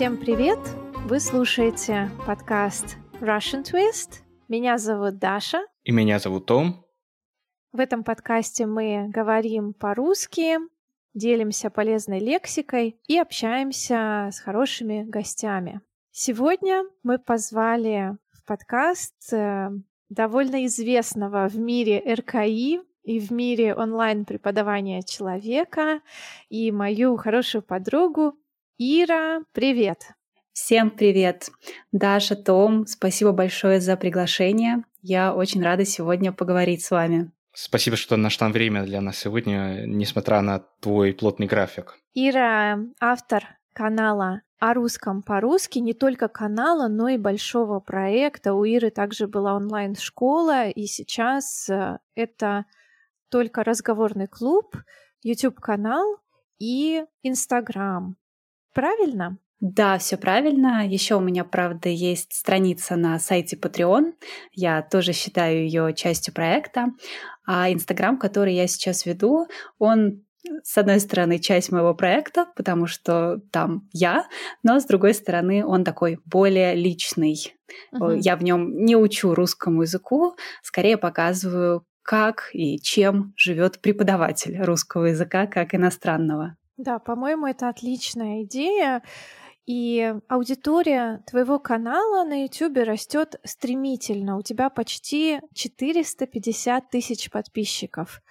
Всем привет! Вы слушаете подкаст Russian Twist. Меня зовут Даша. И меня зовут Том. В этом подкасте мы говорим по-русски, делимся полезной лексикой и общаемся с хорошими гостями. Сегодня мы позвали в подкаст э, довольно известного в мире РКИ и в мире онлайн-преподавания человека и мою хорошую подругу Ира. Привет! Всем привет! Даша, Том, спасибо большое за приглашение. Я очень рада сегодня поговорить с вами. Спасибо, что нашла время для нас сегодня, несмотря на твой плотный график. Ира — автор канала о русском по-русски, не только канала, но и большого проекта. У Иры также была онлайн-школа, и сейчас э, это только разговорный клуб, YouTube-канал и Instagram. Правильно? Да, все правильно. Еще у меня, правда, есть страница на сайте Patreon. Я тоже считаю ее частью проекта. А Инстаграм, который я сейчас веду, он с одной стороны, часть моего проекта, потому что там я, но с другой стороны, он такой более личный. Uh-huh. Я в нем не учу русскому языку, скорее показываю, как и чем живет преподаватель русского языка как иностранного. Да, по-моему, это отличная идея. И аудитория твоего канала на YouTube растет стремительно. У тебя почти 450 тысяч подписчиков.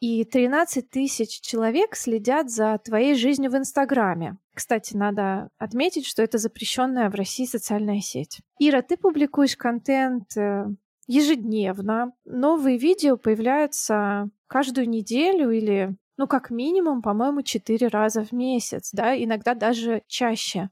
И 13 тысяч человек следят за твоей жизнью в Инстаграме. Кстати, надо отметить, что это запрещенная в России социальная сеть. Ира, ты публикуешь контент э, ежедневно. Новые видео появляются каждую неделю или ну, как минимум, по-моему, четыре раза в месяц, да, иногда даже чаще.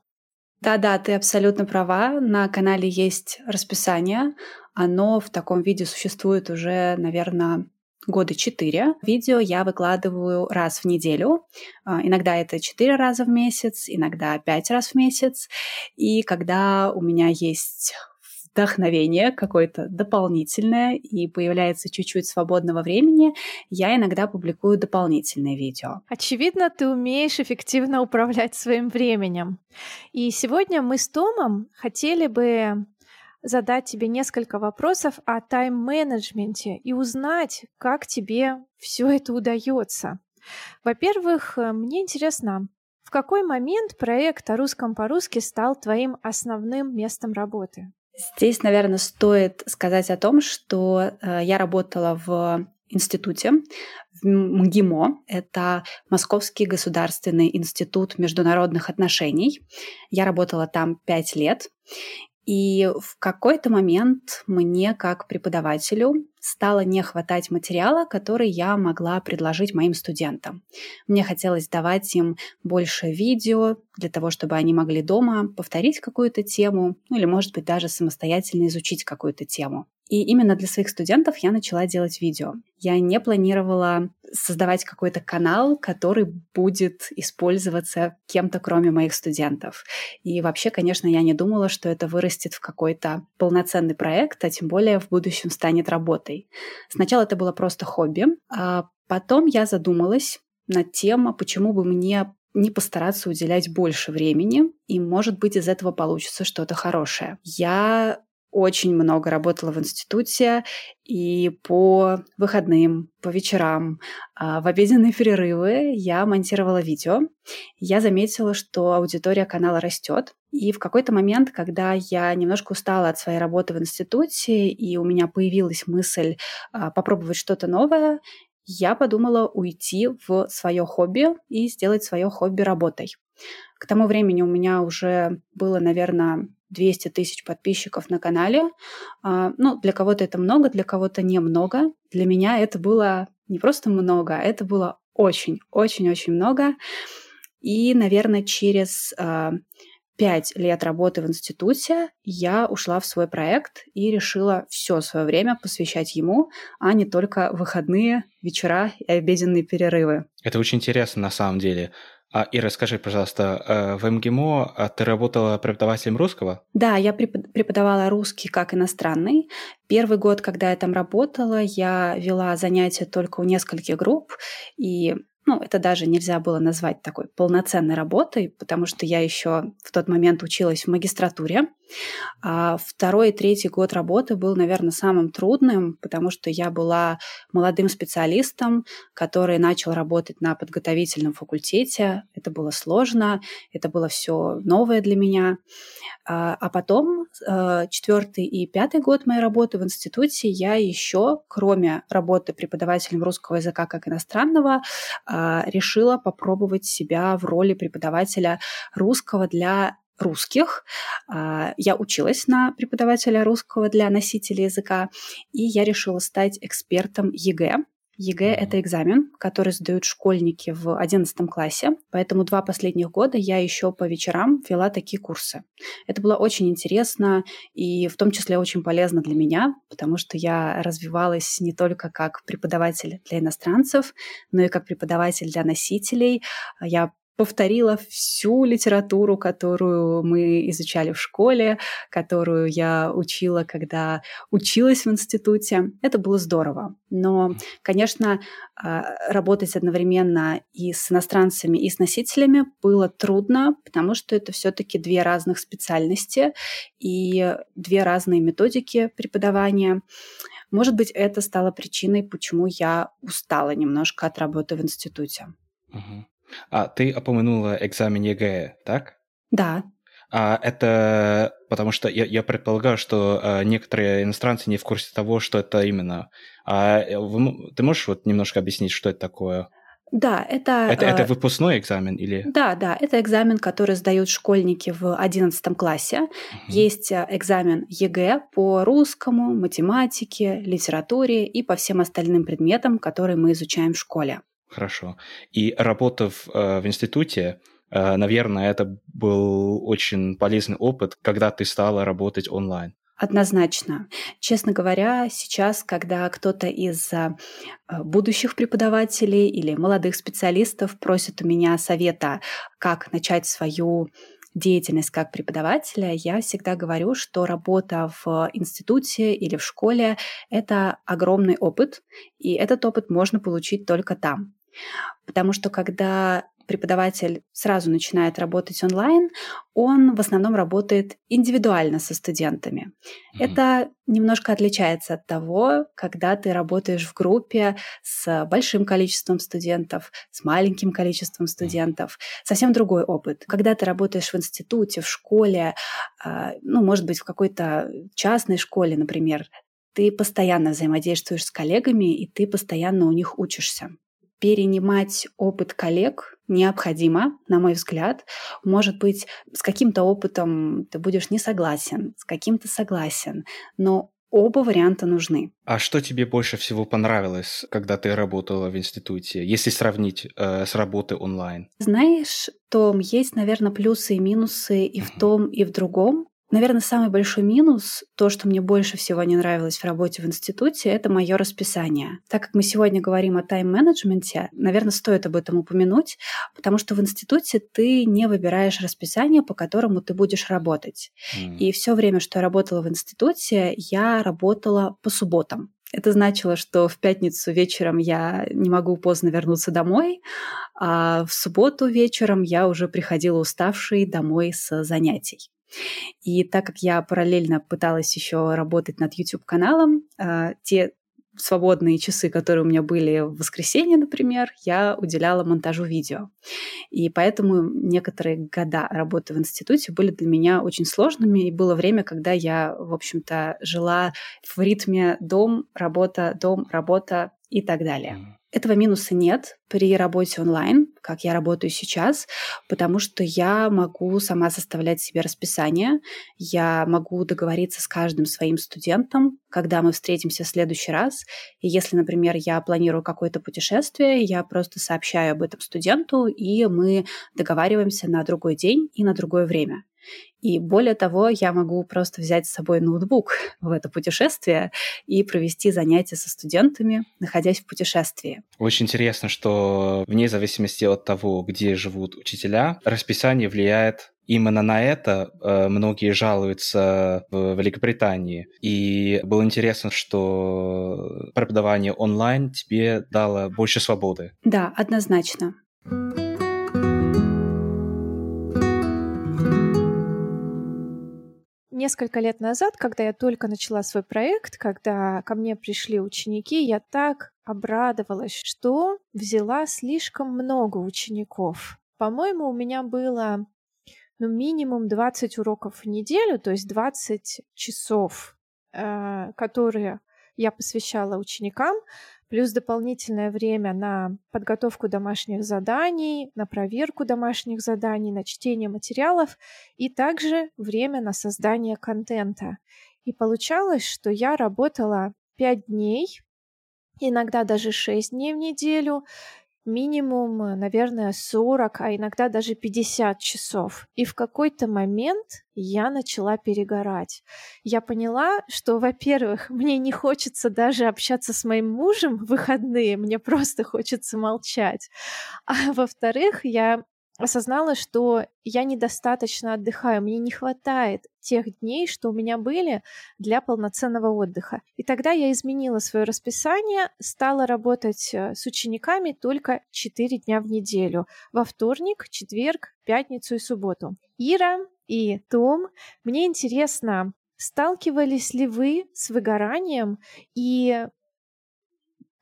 Да-да, ты абсолютно права. На канале есть расписание. Оно в таком виде существует уже, наверное, года четыре. Видео я выкладываю раз в неделю. А, иногда это четыре раза в месяц, иногда пять раз в месяц. И когда у меня есть вдохновение какое-то дополнительное и появляется чуть-чуть свободного времени, я иногда публикую дополнительные видео. Очевидно, ты умеешь эффективно управлять своим временем. И сегодня мы с Томом хотели бы задать тебе несколько вопросов о тайм-менеджменте и узнать, как тебе все это удается. Во-первых, мне интересно, в какой момент проект о русском по-русски стал твоим основным местом работы? Здесь, наверное, стоит сказать о том, что э, я работала в институте, в МГИМО. Это Московский государственный институт международных отношений. Я работала там пять лет. И в какой-то момент мне, как преподавателю, стало не хватать материала, который я могла предложить моим студентам. Мне хотелось давать им больше видео для того, чтобы они могли дома повторить какую-то тему, ну или, может быть, даже самостоятельно изучить какую-то тему. И именно для своих студентов я начала делать видео. Я не планировала создавать какой-то канал, который будет использоваться кем-то, кроме моих студентов. И вообще, конечно, я не думала, что это вырастет в какой-то полноценный проект, а тем более в будущем станет работой. Сначала это было просто хобби, а потом я задумалась над тем, а почему бы мне не постараться уделять больше времени, и, может быть, из этого получится что-то хорошее. Я очень много работала в институте и по выходным, по вечерам, а, в обеденные перерывы я монтировала видео. Я заметила, что аудитория канала растет. И в какой-то момент, когда я немножко устала от своей работы в институте, и у меня появилась мысль а, попробовать что-то новое, я подумала уйти в свое хобби и сделать свое хобби работой. К тому времени у меня уже было, наверное, 200 тысяч подписчиков на канале. А, ну, для кого-то это много, для кого-то немного. Для меня это было не просто много, а это было очень-очень-очень много. И, наверное, через а, пять лет работы в институте я ушла в свой проект и решила все свое время посвящать ему, а не только выходные, вечера и обеденные перерывы. Это очень интересно на самом деле. А, и расскажи, пожалуйста, э, в МГИМО а ты работала преподавателем русского? Да, я преподавала русский как иностранный. Первый год, когда я там работала, я вела занятия только у нескольких групп, и ну, это даже нельзя было назвать такой полноценной работой, потому что я еще в тот момент училась в магистратуре. А второй и третий год работы был, наверное, самым трудным, потому что я была молодым специалистом, который начал работать на подготовительном факультете. Это было сложно, это было все новое для меня. А, а потом, э, четвертый и пятый год моей работы в институте, я еще, кроме работы преподавателем русского языка как иностранного, а, решила попробовать себя в роли преподавателя русского для русских. А, я училась на преподавателя русского для носителей языка, и я решила стать экспертом ЕГЭ. ЕГЭ — это экзамен, который сдают школьники в 11 классе, поэтому два последних года я еще по вечерам вела такие курсы. Это было очень интересно и в том числе очень полезно для меня, потому что я развивалась не только как преподаватель для иностранцев, но и как преподаватель для носителей. Я повторила всю литературу, которую мы изучали в школе, которую я учила, когда училась в институте. Это было здорово. Но, конечно, а, работать одновременно и с иностранцами, и с носителями было трудно, потому что это все-таки две разных специальности и две разные методики преподавания. Может быть, это стало причиной, почему я устала немножко от работы в институте. Угу. А ты упомянула экзамен ЕГЭ, так? Да. А это потому что я, я предполагаю, что а, некоторые иностранцы не в курсе того, что это именно. А э, вы, ты можешь вот немножко объяснить, что это такое? Да, это... Это, это э, выпускной экзамен или... Да, да, это экзамен, который сдают школьники в 11 классе. Угу. Есть э, экзамен ЕГЭ по русскому, математике, литературе и по всем остальным предметам, которые мы изучаем в школе. Хорошо. И работав э, в институте, э, наверное, это был очень полезный опыт, когда ты стала работать онлайн. Однозначно. Честно говоря, сейчас, когда кто-то из э, будущих преподавателей или молодых специалистов просит у меня совета, как начать свою деятельность как преподавателя, я всегда говорю, что работа в институте или в школе — это огромный опыт, и этот опыт можно получить только там. Потому что когда преподаватель сразу начинает работать онлайн, он в основном работает индивидуально со студентами. Mm-hmm. Это немножко отличается от того, когда ты работаешь в группе с большим количеством студентов, с маленьким количеством студентов. Совсем другой опыт. Когда ты работаешь в институте, в школе, а, ну, может быть, в какой-то частной школе, например, ты постоянно взаимодействуешь с коллегами, и ты постоянно у них учишься перенимать опыт коллег необходимо, на мой взгляд. Может быть, с каким-то опытом ты будешь не согласен, с каким-то согласен, но оба варианта нужны. А что тебе больше всего понравилось, когда ты работала в институте, если сравнить э, с работой онлайн? Знаешь, Том, есть, наверное, плюсы и минусы и в том, и в другом. Наверное, самый большой минус, то, что мне больше всего не нравилось в работе в институте, это мое расписание. Так как мы сегодня говорим о тайм-менеджменте, наверное, стоит об этом упомянуть, потому что в институте ты не выбираешь расписание, по которому ты будешь работать. Mm. И все время, что я работала в институте, я работала по субботам. Это значило, что в пятницу вечером я не могу поздно вернуться домой, а в субботу вечером я уже приходила уставшей домой с занятий. И так как я параллельно пыталась еще работать над YouTube-каналом, а, те свободные часы, которые у меня были в воскресенье, например, я уделяла монтажу видео. И поэтому некоторые года работы в институте были для меня очень сложными, и было время, когда я, в общем-то, жила в ритме дом, работа, дом, работа и так далее. Этого минуса нет при работе онлайн, как я работаю сейчас, потому что я могу сама составлять себе расписание, я могу договориться с каждым своим студентом, когда мы встретимся в следующий раз. И если, например, я планирую какое-то путешествие, я просто сообщаю об этом студенту, и мы договариваемся на другой день и на другое время. И более того, я могу просто взять с собой ноутбук в это путешествие и провести занятия со студентами, находясь в путешествии. Очень интересно, что вне зависимости от того, где живут учителя, расписание влияет именно на это э, многие жалуются в Великобритании. И было интересно, что преподавание онлайн тебе дало больше свободы. Да, однозначно. Несколько лет назад, когда я только начала свой проект, когда ко мне пришли ученики, я так обрадовалась, что взяла слишком много учеников. По-моему, у меня было ну, минимум 20 уроков в неделю, то есть 20 часов, э, которые я посвящала ученикам, плюс дополнительное время на подготовку домашних заданий, на проверку домашних заданий, на чтение материалов и также время на создание контента. И получалось, что я работала 5 дней, иногда даже 6 дней в неделю, минимум, э, наверное, 40, а иногда даже 50 часов. И в какой-то момент я начала перегорать. Я поняла, что, во-первых, мне не хочется даже общаться с моим мужем в выходные, мне просто хочется молчать. А во-вторых, я осознала, что я недостаточно отдыхаю, мне не хватает тех дней, что у меня были для полноценного отдыха. И тогда я изменила свое расписание, стала работать э, с учениками только 4 дня в неделю. Во вторник, четверг, пятницу и субботу. Ира и Том, мне интересно, сталкивались ли вы с выгоранием и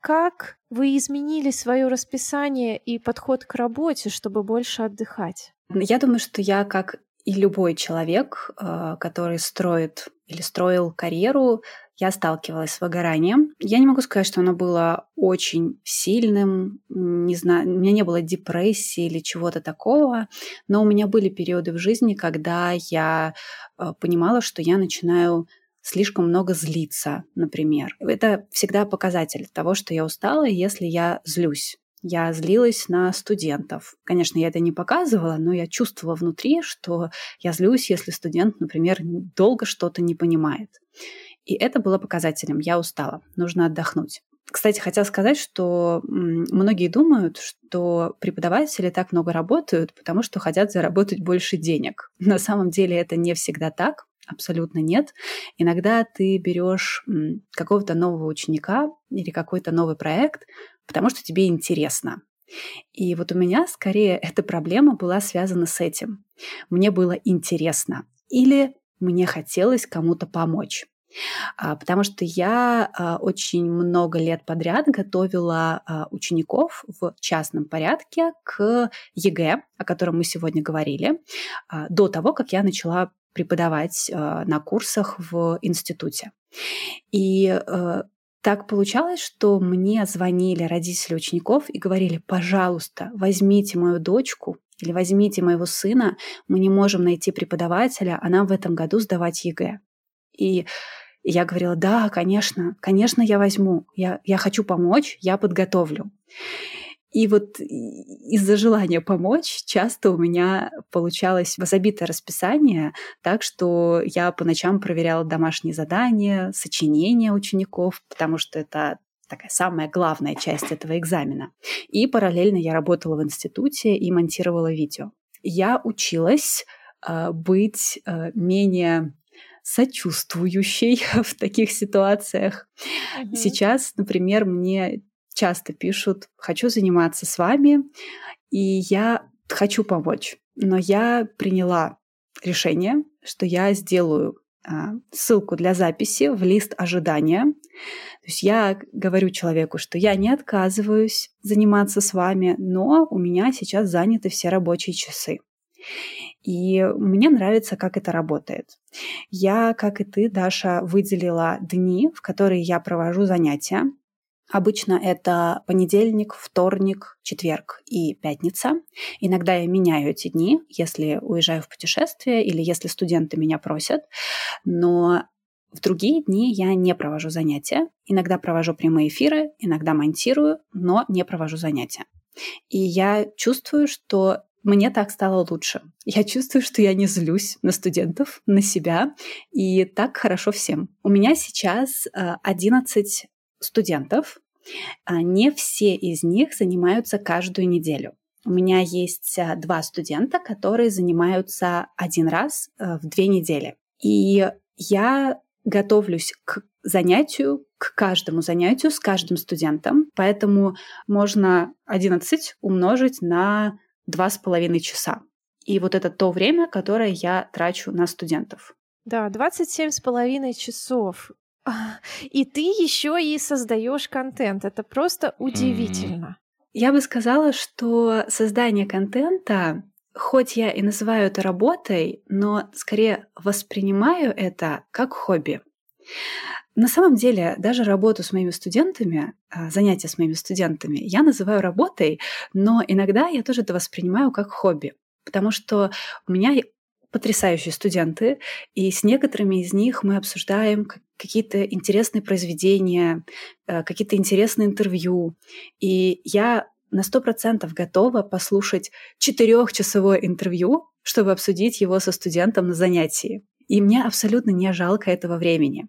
как вы изменили свое расписание и подход к работе, чтобы больше отдыхать? Я думаю, что я, как и любой человек, э, который строит или строил карьеру, я сталкивалась с выгоранием. Я не могу сказать, что оно было очень сильным, не знаю, у меня не было депрессии или чего-то такого, но у меня были периоды в жизни, когда я э, понимала, что я начинаю слишком много злиться, например. Это всегда показатель того, что я устала, если я злюсь. Я злилась на студентов. Конечно, я это не показывала, но я чувствовала внутри, что я злюсь, если студент, например, долго что-то не понимает. И это было показателем. Я устала, нужно отдохнуть. Кстати, хотела сказать, что многие думают, что преподаватели так много работают, потому что хотят заработать больше денег. На самом деле это не всегда так. Абсолютно нет. Иногда ты берешь какого-то нового ученика или какой-то новый проект, потому что тебе интересно. И вот у меня скорее эта проблема была связана с этим. Мне было интересно или мне хотелось кому-то помочь. А, потому что я а, очень много лет подряд готовила а, учеников в частном порядке к ЕГЭ, о котором мы сегодня говорили, до того, как я начала преподавать э, на курсах в институте. И э, так получалось, что мне звонили родители учеников и говорили, пожалуйста, возьмите мою дочку или возьмите моего сына, мы не можем найти преподавателя, а нам в этом году сдавать ЕГЭ. И я говорила, да, конечно, конечно, я возьму, я, я хочу помочь, я подготовлю. И вот из-за желания помочь часто у меня получалось забитое расписание, так что я по ночам проверяла домашние задания, сочинения учеников, потому что это такая самая главная часть этого экзамена. И параллельно я работала в институте и монтировала видео. Я училась э, быть э, менее сочувствующей в таких ситуациях. Mm-hmm. Сейчас, например, мне часто пишут, хочу заниматься с вами, и я хочу помочь. Но я приняла решение, что я сделаю а, ссылку для записи в лист ожидания. То есть я говорю человеку, что я не отказываюсь заниматься с вами, но у меня сейчас заняты все рабочие часы. И мне нравится, как это работает. Я, как и ты, Даша, выделила дни, в которые я провожу занятия. Обычно это понедельник, вторник, четверг и пятница. Иногда я меняю эти дни, если уезжаю в путешествие или если студенты меня просят. Но в другие дни я не провожу занятия. Иногда провожу прямые эфиры, иногда монтирую, но не провожу занятия. И я чувствую, что мне так стало лучше. Я чувствую, что я не злюсь на студентов, на себя, и так хорошо всем. У меня сейчас 11 э, студентов, а не все из них занимаются каждую неделю. у меня есть э, два студента, которые занимаются один раз э, в две недели. И я готовлюсь к занятию, к каждому занятию с каждым студентом. Поэтому можно 11 умножить на два с половиной часа. И вот это то время, которое я трачу на студентов. Да, 27 с половиной часов. И ты еще и создаешь контент. Это просто удивительно. Я бы сказала, что создание контента, хоть я и называю это работой, но скорее воспринимаю это как хобби. На самом деле, даже работу с моими студентами, а, занятия с моими студентами, я называю работой, но иногда я тоже это воспринимаю как хобби. Потому что у меня потрясающие студенты, и с некоторыми из них мы обсуждаем какие-то интересные произведения, э, какие-то интересные интервью. И я на сто процентов готова послушать четырехчасовое интервью, чтобы обсудить его со студентом на занятии. И мне абсолютно не жалко этого времени,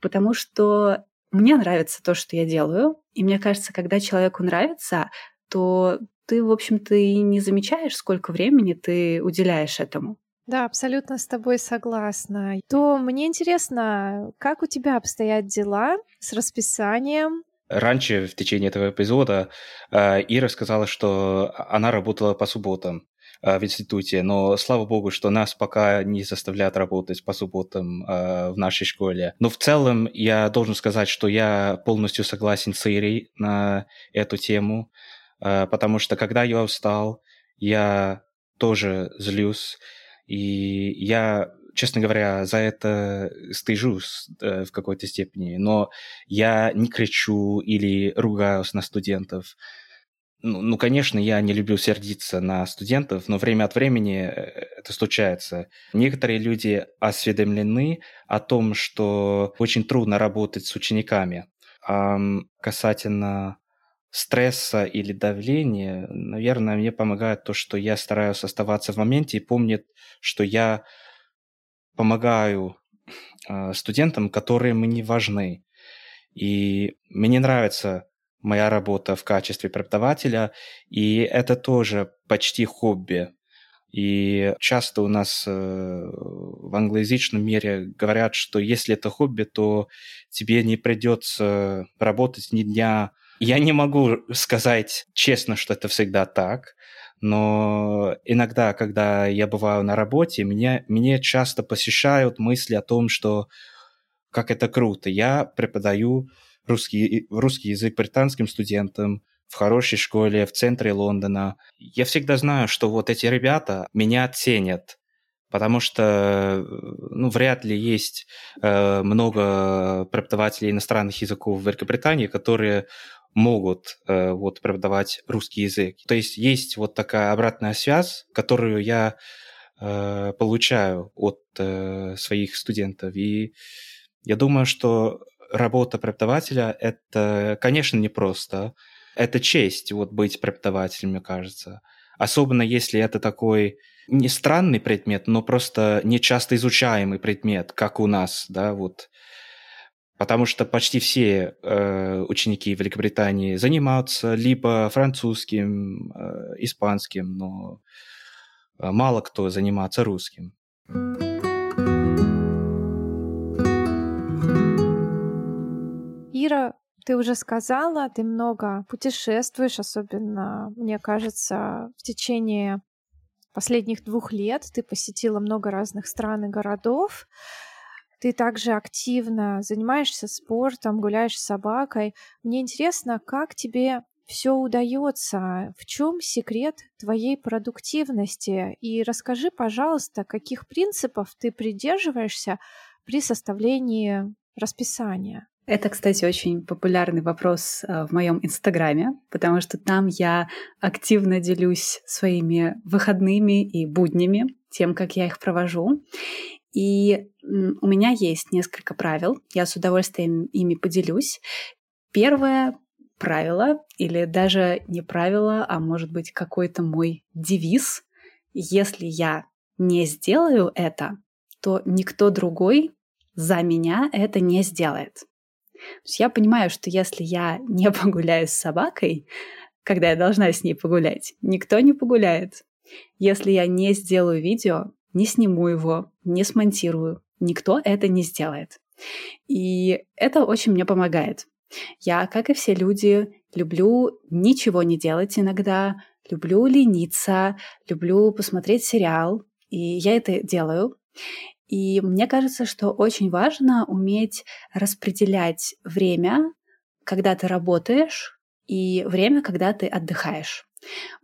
потому что мне нравится то, что я делаю, и мне кажется, когда человеку нравится, то ты, в общем-то, и не замечаешь, сколько времени ты уделяешь этому. Да, абсолютно с тобой согласна. То мне интересно, как у тебя обстоят дела с расписанием? Раньше, в течение этого эпизода, э, Ира сказала, что она работала по субботам э, в институте, но слава богу, что нас пока не заставляют работать по субботам в нашей школе. Но в целом я должен сказать, что я полностью согласен с Ирой на эту тему, потому что когда я устал, я тоже злюсь, и я, честно говоря, за это стыжусь э, в какой-то степени. Но я не кричу или ругаюсь на студентов. Ну, ну, конечно, я не люблю сердиться на студентов, но время от времени э, это случается. Некоторые люди осведомлены о том, что очень трудно работать с учениками. А касательно стресса или давления, наверное, мне помогает то, что я стараюсь оставаться в моменте и помнить, что я помогаю э, студентам, которые мне важны. И мне нравится моя работа в качестве преподавателя, и это тоже почти хобби. И часто у нас э, в англоязычном мире говорят, что если это хобби, то тебе не придется работать ни дня я не могу сказать честно, что это всегда так, но иногда, когда я бываю на работе, меня, мне часто посещают мысли о том, что как это круто. Я преподаю русский, русский язык британским студентам в хорошей школе в центре Лондона. Я всегда знаю, что вот эти ребята меня ценят, потому что ну, вряд ли есть э, много преподавателей иностранных языков в Великобритании, которые могут э, вот преподавать русский язык. То есть есть вот такая обратная связь, которую я э, получаю от э, своих студентов. И я думаю, что работа преподавателя это, конечно, непросто. Это честь вот быть преподавателем, мне кажется. Особенно если это такой не странный предмет, но просто не часто изучаемый предмет, как у нас, да, вот потому что почти все э, ученики Великобритании занимаются либо французским, э, испанским, но э, мало кто занимается русским. Ира, ты уже сказала, ты много путешествуешь, особенно, мне кажется, в течение последних двух лет ты посетила много разных стран и городов. Ты также активно занимаешься спортом, гуляешь с собакой. Мне интересно, как тебе все удается, в чем секрет твоей продуктивности? И расскажи, пожалуйста, каких принципов ты придерживаешься при составлении расписания? Это, кстати, очень популярный вопрос э, в моем инстаграме, потому что там я активно делюсь своими выходными и буднями, тем, как я их провожу. И у меня есть несколько правил, я с удовольствием ими поделюсь. Первое правило, или даже не правило, а может быть какой-то мой девиз. Если я не сделаю это, то никто другой за меня это не сделает. То есть я понимаю, что если я не погуляю с собакой, когда я должна с ней погулять. Никто не погуляет. Если я не сделаю видео, не сниму его, не смонтирую, никто это не сделает. И это очень мне помогает. Я, как и все люди, люблю ничего не делать иногда, люблю лениться, люблю посмотреть сериал, и я это делаю. И мне кажется, что очень важно уметь распределять время, когда ты работаешь, и время, когда ты отдыхаешь.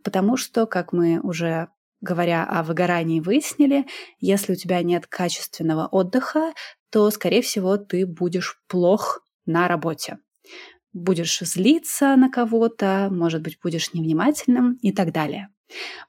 Потому что, как мы уже говоря о выгорании, выяснили, если у тебя нет качественного отдыха, то, скорее всего, ты будешь плох на работе. Будешь злиться на кого-то, может быть, будешь невнимательным и так далее.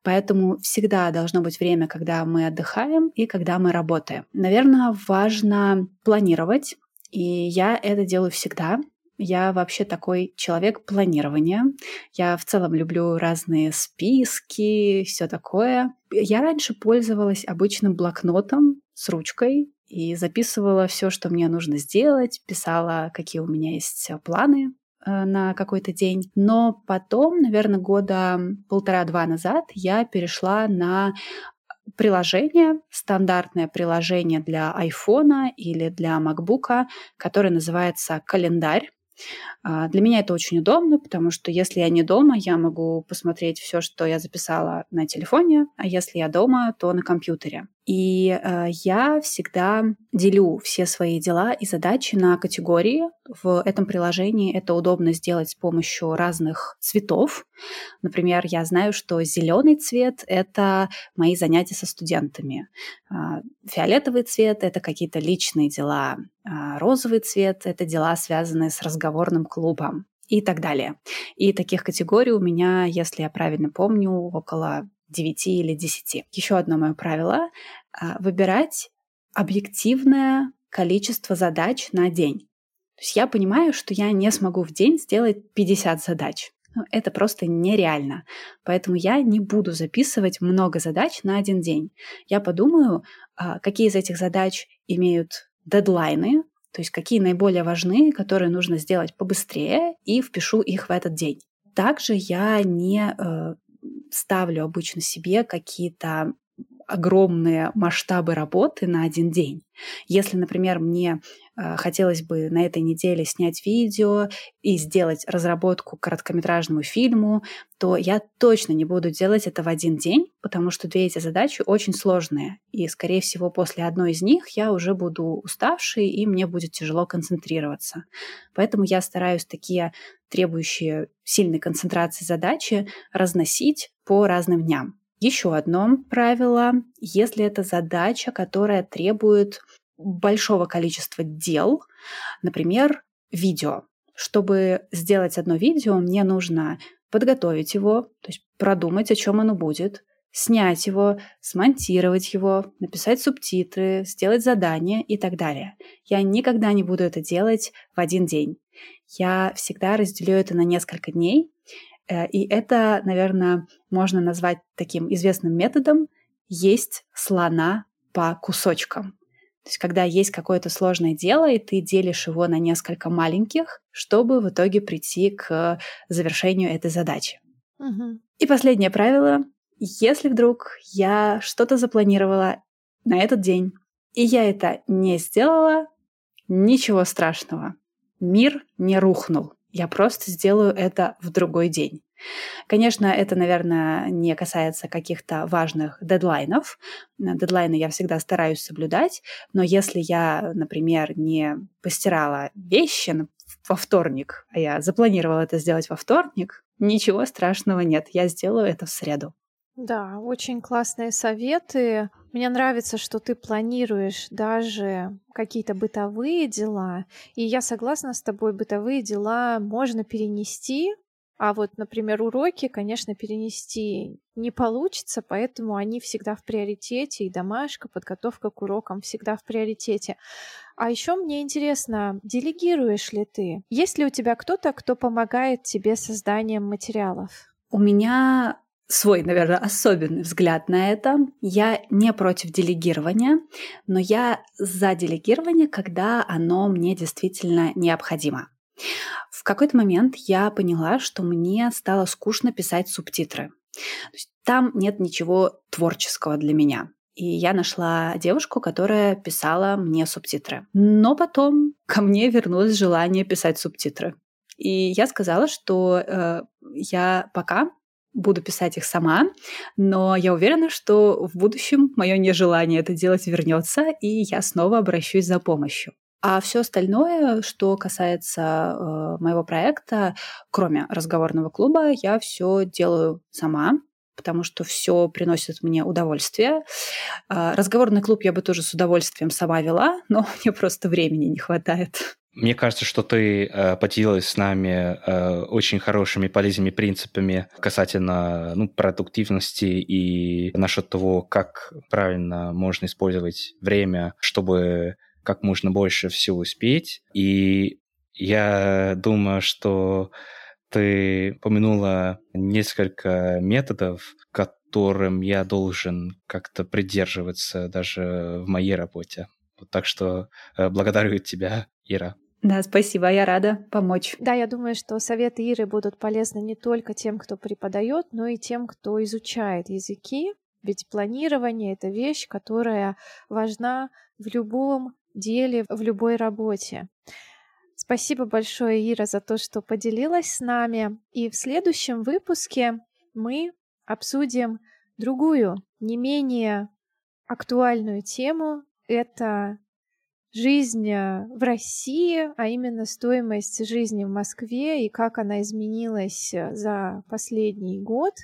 Поэтому всегда должно быть время, когда мы отдыхаем и когда мы работаем. Наверное, важно планировать, и я это делаю всегда. Я вообще такой человек планирования. Я в целом люблю разные списки, все такое. Я раньше пользовалась обычным блокнотом с ручкой и записывала все, что мне нужно сделать, писала, какие у меня есть планы э, на какой-то день. Но потом, наверное, года полтора-два назад я перешла на приложение, стандартное приложение для iPhone или для MacBook, которое называется «Календарь». А, для меня это очень удобно, потому что если я не дома, я могу посмотреть все, что я записала на телефоне, а если я дома, то на компьютере. И э, я всегда делю все свои дела и задачи на категории. В этом приложении это удобно сделать с помощью разных цветов. Например, я знаю, что зеленый цвет это мои занятия со студентами, э, фиолетовый цвет это какие-то личные дела, э, розовый цвет это дела, связанные с разговорным клубом и так далее. И таких категорий у меня, если я правильно помню, около 9 или 10. Еще одно мое правило — выбирать объективное количество задач на день. То есть я понимаю, что я не смогу в день сделать 50 задач. Ну, это просто нереально. Поэтому я не буду записывать много задач на один день. Я подумаю, а, какие из этих задач имеют дедлайны, то есть какие наиболее важны, которые нужно сделать побыстрее, и впишу их в этот день. Также я не э, ставлю обычно себе какие-то огромные масштабы работы на один день. Если, например, мне э, хотелось бы на этой неделе снять видео и сделать разработку к короткометражному фильму, то я точно не буду делать это в один день, потому что две эти задачи очень сложные. И, скорее всего, после одной из них я уже буду уставший, и мне будет тяжело концентрироваться. Поэтому я стараюсь такие требующие сильной концентрации задачи разносить по разным дням. Еще одно правило, если это задача, которая требует большого количества дел, например, видео. Чтобы сделать одно видео, мне нужно подготовить его, то есть продумать, о чем оно будет, снять его, смонтировать его, написать субтитры, сделать задание и так далее. Я никогда не буду это делать в один день. Я всегда разделю это на несколько дней, и это, наверное, можно назвать таким известным методом есть слона по кусочкам. То есть когда есть какое-то сложное дело, и ты делишь его на несколько маленьких, чтобы в итоге прийти к завершению этой задачи. Угу. И последнее правило. Если вдруг я что-то запланировала на этот день, и я это не сделала, ничего страшного. Мир не рухнул. Я просто сделаю это в другой день. Конечно, это, наверное, не касается каких-то важных дедлайнов. Дедлайны я всегда стараюсь соблюдать, но если я, например, не постирала вещи во вторник, а я запланировала это сделать во вторник, ничего страшного нет, я сделаю это в среду. Да, очень классные советы. Мне нравится, что ты планируешь даже какие-то бытовые дела. И я согласна с тобой, бытовые дела можно перенести, а вот, например, уроки, конечно, перенести не получится, поэтому они всегда в приоритете, и домашка, подготовка к урокам всегда в приоритете. А еще мне интересно, делегируешь ли ты? Есть ли у тебя кто-то, кто помогает тебе созданием материалов? У меня свой, наверное, особенный взгляд на это. Я не против делегирования, но я за делегирование, когда оно мне действительно необходимо. В какой-то момент я поняла, что мне стало скучно писать субтитры. Там нет ничего творческого для меня. И я нашла девушку, которая писала мне субтитры. Но потом ко мне вернулось желание писать субтитры. И я сказала, что э, я пока буду писать их сама, но я уверена, что в будущем мое нежелание это делать вернется, и я снова обращусь за помощью. А все остальное, что касается э, моего проекта, кроме разговорного клуба, я все делаю сама потому что все приносит мне удовольствие. Э, разговорный клуб я бы тоже с удовольствием сама вела, но мне просто времени не хватает. Мне кажется, что ты э, поделилась с нами э, очень хорошими полезными принципами касательно ну, продуктивности и насчет того, как правильно можно использовать время, чтобы как можно больше всего успеть. И я думаю, что ты помянула несколько методов, которым я должен как-то придерживаться даже в моей работе. Так что э, благодарю тебя, Ира. Да, спасибо, я рада помочь. Да, я думаю, что советы Иры будут полезны не только тем, кто преподает, но и тем, кто изучает языки. Ведь планирование — это вещь, которая важна в любом деле, в любой работе. Спасибо большое, Ира, за то, что поделилась с нами. И в следующем выпуске мы обсудим другую, не менее актуальную тему. Это жизнь э, в России, а именно стоимость жизни в Москве и как она изменилась э, за последний год.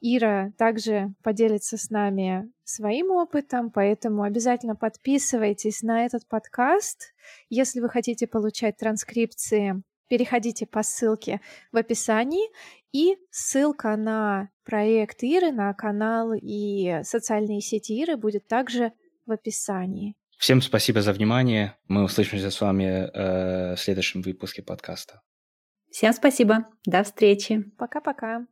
Ира также поделится с нами своим опытом, поэтому обязательно подписывайтесь на этот подкаст. Если вы хотите получать транскрипции, переходите по ссылке в описании, и ссылка на проект Иры, на канал и социальные сети Иры будет также в описании. Всем спасибо за внимание. Мы услышимся с вами э, в следующем выпуске подкаста. Всем спасибо. До встречи. Пока-пока.